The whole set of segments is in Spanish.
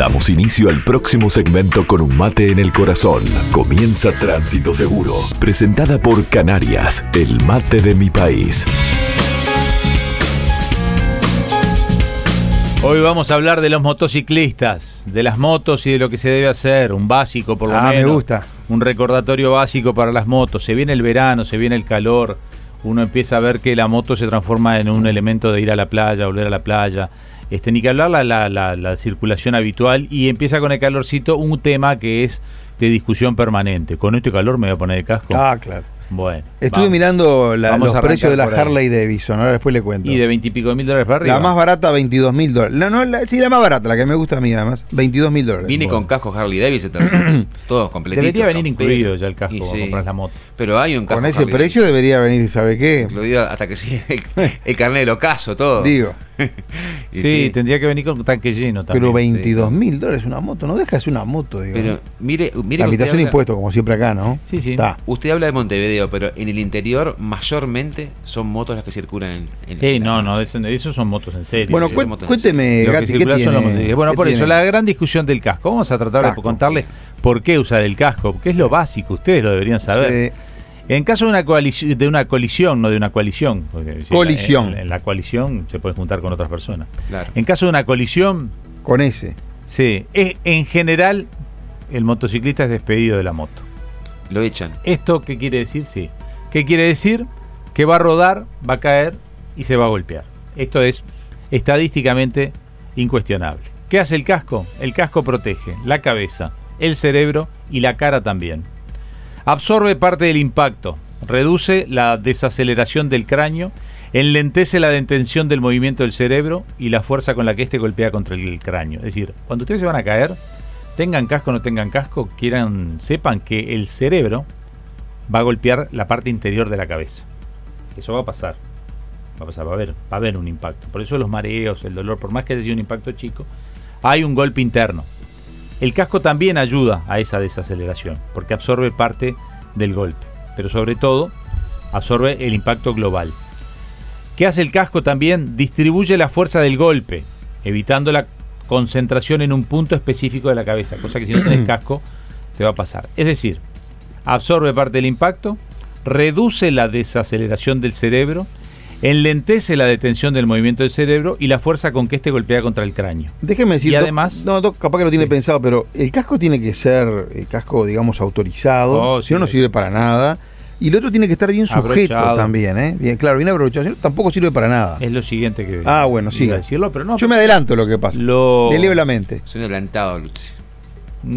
Damos inicio al próximo segmento con un mate en el corazón. Comienza Tránsito Seguro, presentada por Canarias, el mate de mi país. Hoy vamos a hablar de los motociclistas, de las motos y de lo que se debe hacer, un básico por lo Ah, me menos. gusta. Un recordatorio básico para las motos. Se viene el verano, se viene el calor, uno empieza a ver que la moto se transforma en un elemento de ir a la playa, volver a la playa. Este, ni que hablar la, la- la- la circulación habitual y empieza con el calorcito un tema que es de discusión permanente. Con este calor me voy a poner el casco. Ah, claro. Bueno. Estuve vamos. mirando la- Vamos los precios de la. Harley Davidson, ahora después le cuento. Y de veintipico mil dólares para arriba. la más barata, 22 mil dólares. La, no, la- sí, la más barata, la que me gusta a mí además, 22 mil dólares. Viene con casco Harley Davidson también. Todos completitos. Debería venir incluido ya el casco Y cuando sí. compras la moto. Pero hay un casco Con ese Harley precio debería venir, ¿sabe qué? Incluido hasta que sí, el, el carnet del ocaso, todo. Digo, Sí, tendría que venir con tanque lleno también. pero 22 mil dólares una moto, no deja de ser una moto, digo. Pero mire, mire la habitación habla, impuesto, como siempre acá, ¿no? Sí, sí. Está. usted habla de Montevideo, pero en el interior mayormente son motos las que circulan en, en Sí, la no, no, eso, son motos en serio. Bueno, sí, cuénteme, Lo que Gatti, ¿qué los tiene? motociclistas. Bueno, ¿Qué por eso, la gran discusión del casco. Vamos a tratar Casco. de contarles por qué usar el casco, porque es lo básico, ustedes lo deberían saber. Sí. En caso de una, coalici- de una colisión, no de una coalición, Colisión. En, en la coalición se puede juntar con otras personas. Claro. En caso de una colisión, Con ese. sí, es, en general el motociclista es despedido de la moto. Lo echan. ¿Esto qué quiere decir? Sí. ¿Qué quiere decir? Que va a rodar, va a caer y se va a golpear. Esto es estadísticamente incuestionable. ¿Qué hace el casco? El casco protege la cabeza, el cerebro y la cara también. Absorbe parte del impacto, reduce la desaceleración del cráneo, enlentece la detención del movimiento del cerebro y la fuerza con la que éste golpea contra el cráneo. Es decir, cuando ustedes se van a caer, tengan casco o no tengan casco, quieran, sepan que el cerebro va a golpear la parte interior de la cabeza. Eso va a pasar. Va a pasar, va a haber, va a haber un impacto. Por eso los mareos, el dolor, por más que haya sido un impacto chico, hay un golpe interno. El casco también ayuda a esa desaceleración, porque absorbe parte del golpe, pero sobre todo absorbe el impacto global. ¿Qué hace el casco también? Distribuye la fuerza del golpe, evitando la concentración en un punto específico de la cabeza, cosa que si no tenés casco te va a pasar. Es decir, absorbe parte del impacto, reduce la desaceleración del cerebro, enlentece la detención del movimiento del cerebro y la fuerza con que éste golpea contra el cráneo. Déjeme decir, Y Doc- además- no, Doc, capaz que lo tiene Sí. pensado, pero el casco tiene que ser el casco, digamos, autorizado, Oh, si sí. no, no sirve para nada. Y el otro tiene que estar bien sujeto Abrochado. también, ¿eh? Bien, claro, bien abrochado, si no, tampoco sirve para nada. Es lo siguiente que Ah, bueno, a decirlo, pero no. Yo me adelanto lo que pasa. lo, Le leo la mente. Soy adelantado, Lutzi.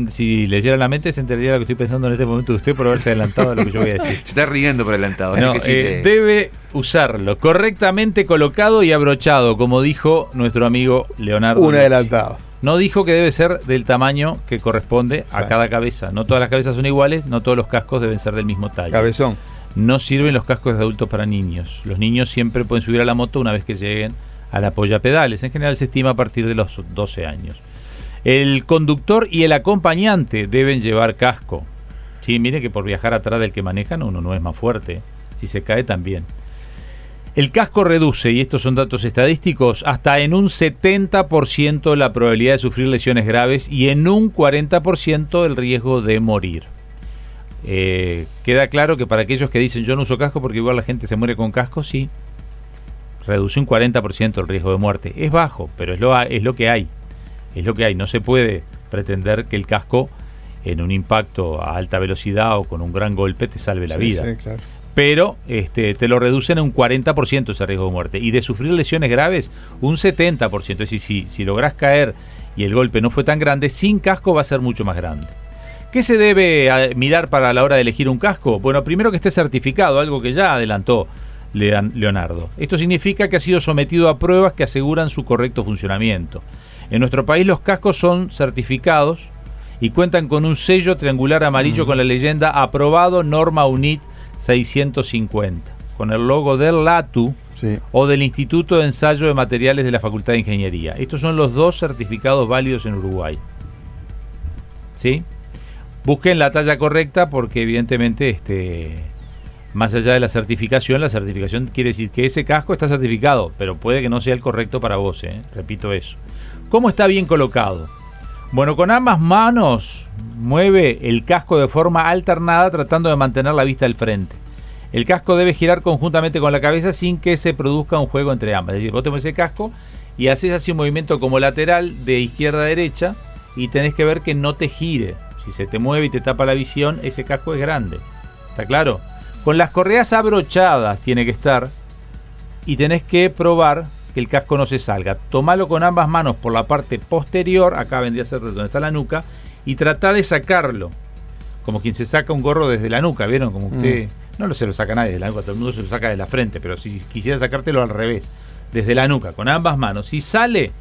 Si leyera la mente se enteraría de lo que estoy pensando en este momento de usted por haberse adelantado a lo que yo voy a decir. Se está riendo por adelantado. Así No, que sí eh, te- Debe usarlo correctamente colocado y abrochado, como dijo nuestro amigo Leonardo. Un adelantado. No dijo que debe ser del tamaño que corresponde a cada cabeza. No todas las cabezas son iguales, no todos los cascos deben ser del mismo tallo. Cabezón. No sirven los cascos de adultos para niños. Los niños siempre pueden subir a la moto una vez que lleguen a la pedales. En general se estima a partir de los 12 años. El conductor y el acompañante deben llevar casco. Sí, mire que por viajar atrás del que manejan uno no es más fuerte. Si se cae también. El casco reduce, y estos son datos estadísticos, hasta en un 70% la probabilidad de sufrir lesiones graves y en un 40% el riesgo de morir. Eh, queda claro que para aquellos que dicen yo no uso casco porque igual la gente se muere con casco, sí. Reduce un 40% el riesgo de muerte. Es bajo, pero es lo, es lo que hay. Es lo que hay. No se puede pretender que el casco en un impacto a alta velocidad o con un gran golpe te salve la Sí, vida. sí, claro. Pero este, te lo reducen en un 40% ese riesgo de muerte. Y de sufrir lesiones graves, un 70%. Es decir, si, si lográs caer y el golpe no fue tan grande, sin casco va a ser mucho más grande. ¿Qué se debe mirar para la hora de elegir un casco? Bueno, primero que esté certificado, algo que ya adelantó Leonardo. Esto significa que ha sido sometido a pruebas que aseguran su correcto funcionamiento. En nuestro país los cascos son certificados y cuentan con un sello triangular amarillo con la leyenda aprobado norma UNIT 650, con el logo del LATU Sí. o del Instituto de Ensayo de Materiales de la Facultad de Ingeniería. Estos son los dos certificados válidos en Uruguay. ¿Sí? Busquen la talla correcta porque evidentemente este más allá de la certificación, la certificación quiere decir que ese casco está certificado, pero puede que no sea el correcto para vos, ¿eh? repito eso. ¿Cómo está bien colocado? Bueno, con ambas manos mueve el casco de forma alternada tratando de mantener la vista al frente. El casco debe girar conjuntamente con la cabeza sin que se produzca un juego entre ambas. Es decir, vos te mueves el casco y haces así un movimiento como lateral de izquierda a derecha y tenés que ver que no te gire. Si se te mueve y te tapa la visión, ese casco es grande. ¿Está claro? Con las correas abrochadas tiene que estar y tenés que probar que el casco no se salga. Tomalo con ambas manos por la parte posterior, acá vendría a ser donde está la nuca, y trata de sacarlo. Como quien se saca un gorro desde la nuca, ¿vieron? Como usted... No lo se lo saca nadie de la nuca, todo el mundo se lo saca de la frente, pero si quisiera sacártelo al revés, desde la nuca, con ambas manos, si sale,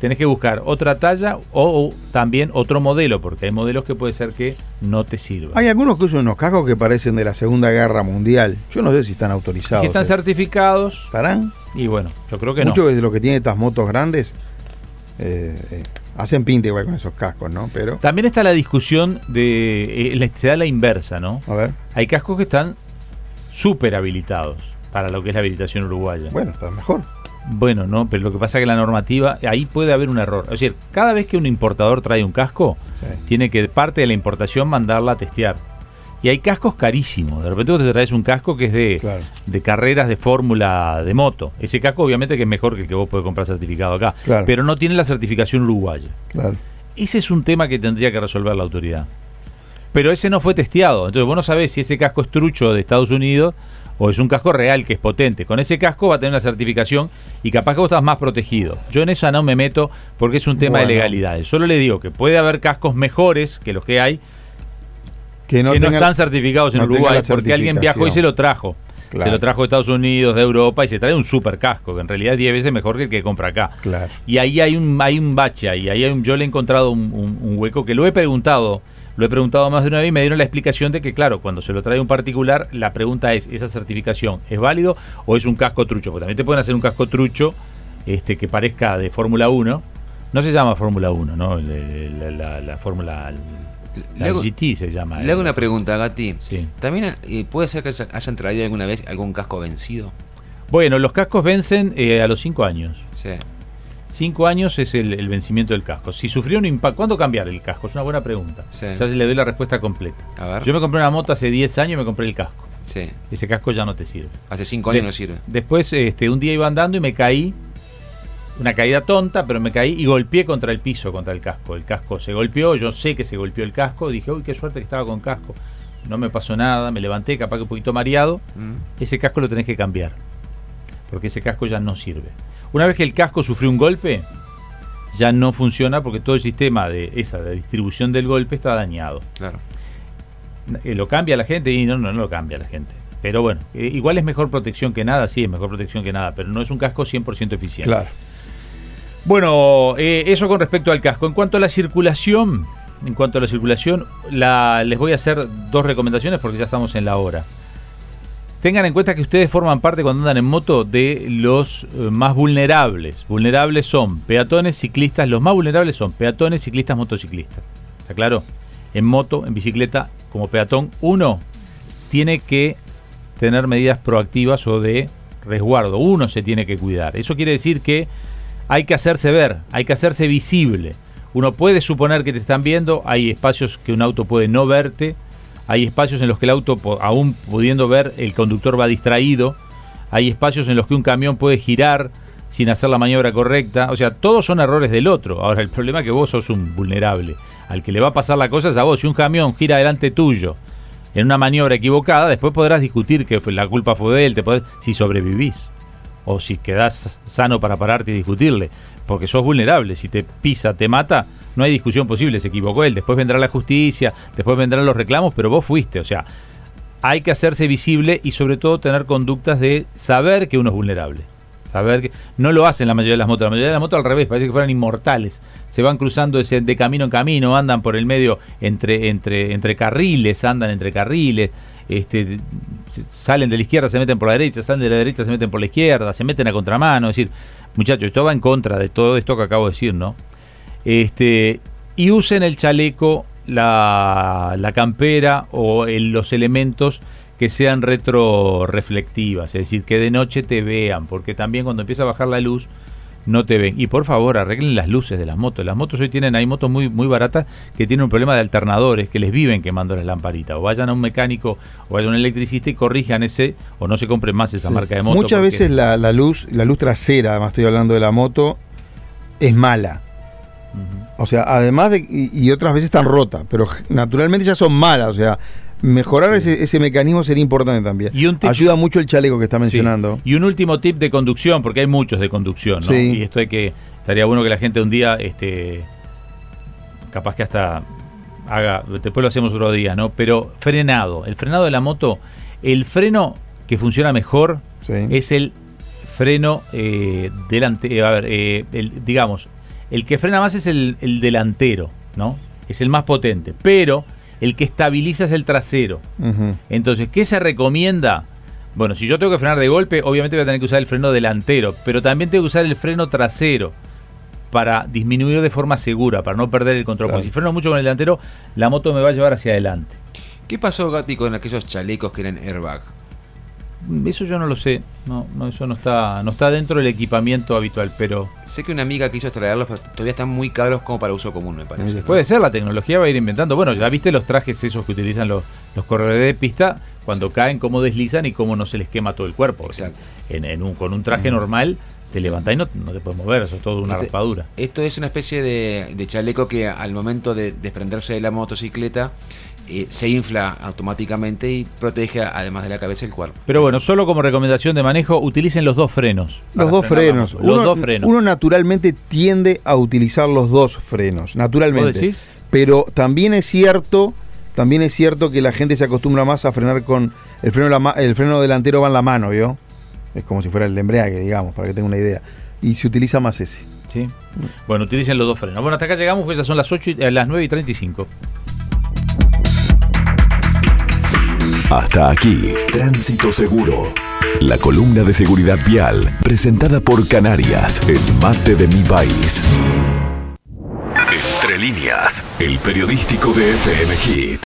tenés que buscar otra talla o, o también otro modelo, porque hay modelos que puede ser que no te sirvan. Hay algunos que usan unos cascos que parecen de la Segunda Guerra Mundial. Yo no sé si están autorizados. Si están eh. certificados, ¿Estarán? y bueno, yo creo que no. Muchos de los que tienen estas motos grandes eh, eh, hacen pinta igual con esos cascos, ¿no? Pero, También está la discusión de. eh, se da la inversa, ¿no? a ver. Hay cascos que están súper habilitados para lo que es la habilitación uruguaya. Bueno, está mejor. Bueno, no, pero lo que pasa es que la normativa, ahí puede haber un error. Es decir, cada vez que un importador trae un casco, Sí. tiene que parte de la importación mandarla a testear. Y hay cascos carísimos. De repente vos te traes un casco que es de, Claro. de carreras de fórmula de moto. Ese casco obviamente que es mejor que el que vos podés comprar certificado acá. Claro. Pero no tiene la certificación uruguaya. Claro. Ese es un tema que tendría que resolver la autoridad. Pero ese no fue testeado. Entonces vos no sabés si ese casco es trucho de Estados Unidos o es un casco real que es potente. Con ese casco va a tener una certificación y capaz que vos estás más protegido. Yo en eso no me meto porque es un tema de legalidades. Solo le digo que puede haber cascos mejores que los que hay Que no, que no tenga- están certificados en no Uruguay porque alguien viajó y se lo trajo. Claro. Se lo trajo de Estados Unidos, de Europa y se trae un super casco que en realidad es 10 veces mejor que el que compra acá. Claro. Y ahí hay un, hay un bache ahí, ahí hay un, yo le he encontrado un, un- un hueco que lo he preguntado, lo he preguntado más de una vez y me dieron la explicación de que, claro, cuando se lo trae un particular, la pregunta es, ¿esa certificación es válido o es un casco trucho? Porque también te pueden hacer un casco trucho este, que parezca de Fórmula 1. No se llama Fórmula 1, ¿no? La, la- la Fórmula... La Le hago- GT se llama. Le hago eh. una pregunta, Gati. Sí. ¿También eh, puede ser que hayan traído alguna vez algún casco vencido? Bueno, los cascos vencen eh, a los 5 años. Sí. 5 años es el, el vencimiento del casco. Si sufrió un impacto, ¿cuándo cambiar el casco? Es una buena pregunta. Sí. Ya se le doy la respuesta completa. A ver. Yo me compré una moto hace 10 años y me compré el casco. Sí. Ese casco ya no te sirve. Hace cinco años De- no sirve. Después, este, un día iba andando y me caí. Una caída tonta, pero me caí y golpeé contra el piso, contra el casco. El casco se golpeó, yo sé que se golpeó el casco. Dije, uy, qué suerte que estaba con casco. No me pasó nada, me levanté, capaz que un poquito mareado. Mm. Ese casco lo tenés que cambiar. Porque ese casco ya no sirve. Una vez que el casco sufrió un golpe, ya no funciona porque todo el sistema de esa de distribución del golpe está dañado. Claro. Eh, ¿Lo cambia la gente? Y no, no, no lo cambia la gente. Pero bueno, eh, igual es mejor protección que nada, sí, es mejor protección que nada, pero no es un casco 100% eficiente. Claro. Bueno, eh, eso con respecto al casco. En cuanto a la circulación, en cuanto a la circulación, la- les voy a hacer dos recomendaciones porque ya estamos en la hora. Tengan en cuenta que ustedes forman parte cuando andan en moto de los eh, más vulnerables. Vulnerables son peatones, ciclistas. Los más vulnerables son peatones, ciclistas, motociclistas. ¿Está claro? En moto, en bicicleta, como peatón, uno tiene que tener medidas proactivas o de resguardo. Uno se tiene que cuidar. Eso quiere decir que hay que hacerse ver, hay que hacerse visible. Uno puede suponer que te están viendo, hay espacios que un auto puede no verte, hay espacios en los que el auto, aún pudiendo ver, el conductor va distraído, hay espacios en los que un camión puede girar sin hacer la maniobra correcta, o sea, todos son errores del otro. Ahora, el problema es que vos sos un vulnerable. Al que le va a pasar la cosa es a vos. Si un camión gira delante tuyo en una maniobra equivocada, después podrás discutir que la culpa fue de él, te podés- si sobrevivís o si quedás sano para pararte y discutirle, porque sos vulnerable, si te pisa, te mata, no hay discusión posible, se equivocó él, después vendrá la justicia, después vendrán los reclamos, pero vos fuiste, o sea, hay que hacerse visible y sobre todo tener conductas de saber que uno es vulnerable. Saber que no lo hacen la mayoría de las motos, la mayoría de las motos al revés, parece que fueran inmortales. Se van cruzando de camino en camino, andan por el medio entre, entre, entre carriles, andan entre carriles, este, salen de la izquierda, se meten por la derecha, salen de la derecha, se meten por la izquierda, se meten a contramano. Es decir, muchachos, esto va en contra de todo esto que acabo de decir, ¿no? Este, y usen el chaleco, la, la campera o el- los elementos que sean retroreflectivas, es decir, que de noche te vean, porque también cuando empieza a bajar la luz, no te ven. Y por favor, arreglen las luces de las motos. Las motos hoy tienen, hay motos muy, muy baratas que tienen un problema de alternadores, que les viven quemando las lamparitas. O vayan a un mecánico o vayan a un electricista y corrijan ese, o no se compren más esa Sí. marca de moto. Muchas veces la, la luz, la luz trasera, además estoy hablando de la moto, es mala. O sea, además de. Y, y otras veces están rotas, pero naturalmente ya son malas. O sea, mejorar ese, ese mecanismo sería importante también. Y un tip- Ayuda mucho el chaleco que está Sí. mencionando. Y un último tip de conducción, porque hay muchos de conducción, ¿no? Sí. Y esto hay que. Estaría bueno que la gente un día, este. Capaz que hasta haga. Después lo hacemos otro día, ¿no? Pero frenado. El frenado de la moto. El freno que funciona mejor Sí. es el freno eh, delante. eh, a ver, eh, el- digamos, el que frena más es el, el delantero, ¿no? Es el más potente. Pero el que estabiliza es el trasero. Entonces, ¿qué se recomienda? Bueno, si yo tengo que frenar de golpe, obviamente voy a tener que usar el freno delantero, pero también tengo que usar el freno trasero para disminuir de forma segura, para no perder el control. Claro. Porque si freno mucho con el delantero, la moto me va a llevar hacia adelante. ¿Qué pasó, Gatti, con aquellos chalecos que eran airbag? Eso yo no lo sé, no, no eso no está, no está dentro del equipamiento habitual, pero Sé que una amiga quiso traerlos, pero todavía están muy caros como para uso común, me parece. ¿no? puede ser, la tecnología va a ir inventando. Bueno, ya viste los trajes esos que utilizan los, los corredores de pista, cuando caen, cómo deslizan y cómo no se les quema todo el cuerpo. Exacto. En, en un, con un traje normal te levantás y no, no te puedes mover, eso es todo una Este- raspadura. Esto es una especie de, de chaleco que al momento de desprenderse de la motocicleta eh, se infla automáticamente y protege además de la cabeza el cuerpo. Pero bueno, solo como recomendación de manejo, utilicen los dos frenos. Los dos frenos. moto. Los uno, dos frenos. uno naturalmente tiende a utilizar los dos frenos, naturalmente. ¿Vos decís? Pero también es cierto, también es cierto que la gente se acostumbra más a frenar con el freno, la el freno delantero va en la mano, ¿vio? Es como si fuera el embrague, digamos, para que tenga una idea. Y se utiliza más ese. Sí. Bueno, utilicen los dos frenos. Bueno, hasta acá llegamos, pues ya son las 8 y, eh, las 9 y 35. Hasta aquí, Tránsito Seguro. La columna de seguridad vial, presentada por Canarias, el mate de mi país. Entre líneas, el periodístico de FM.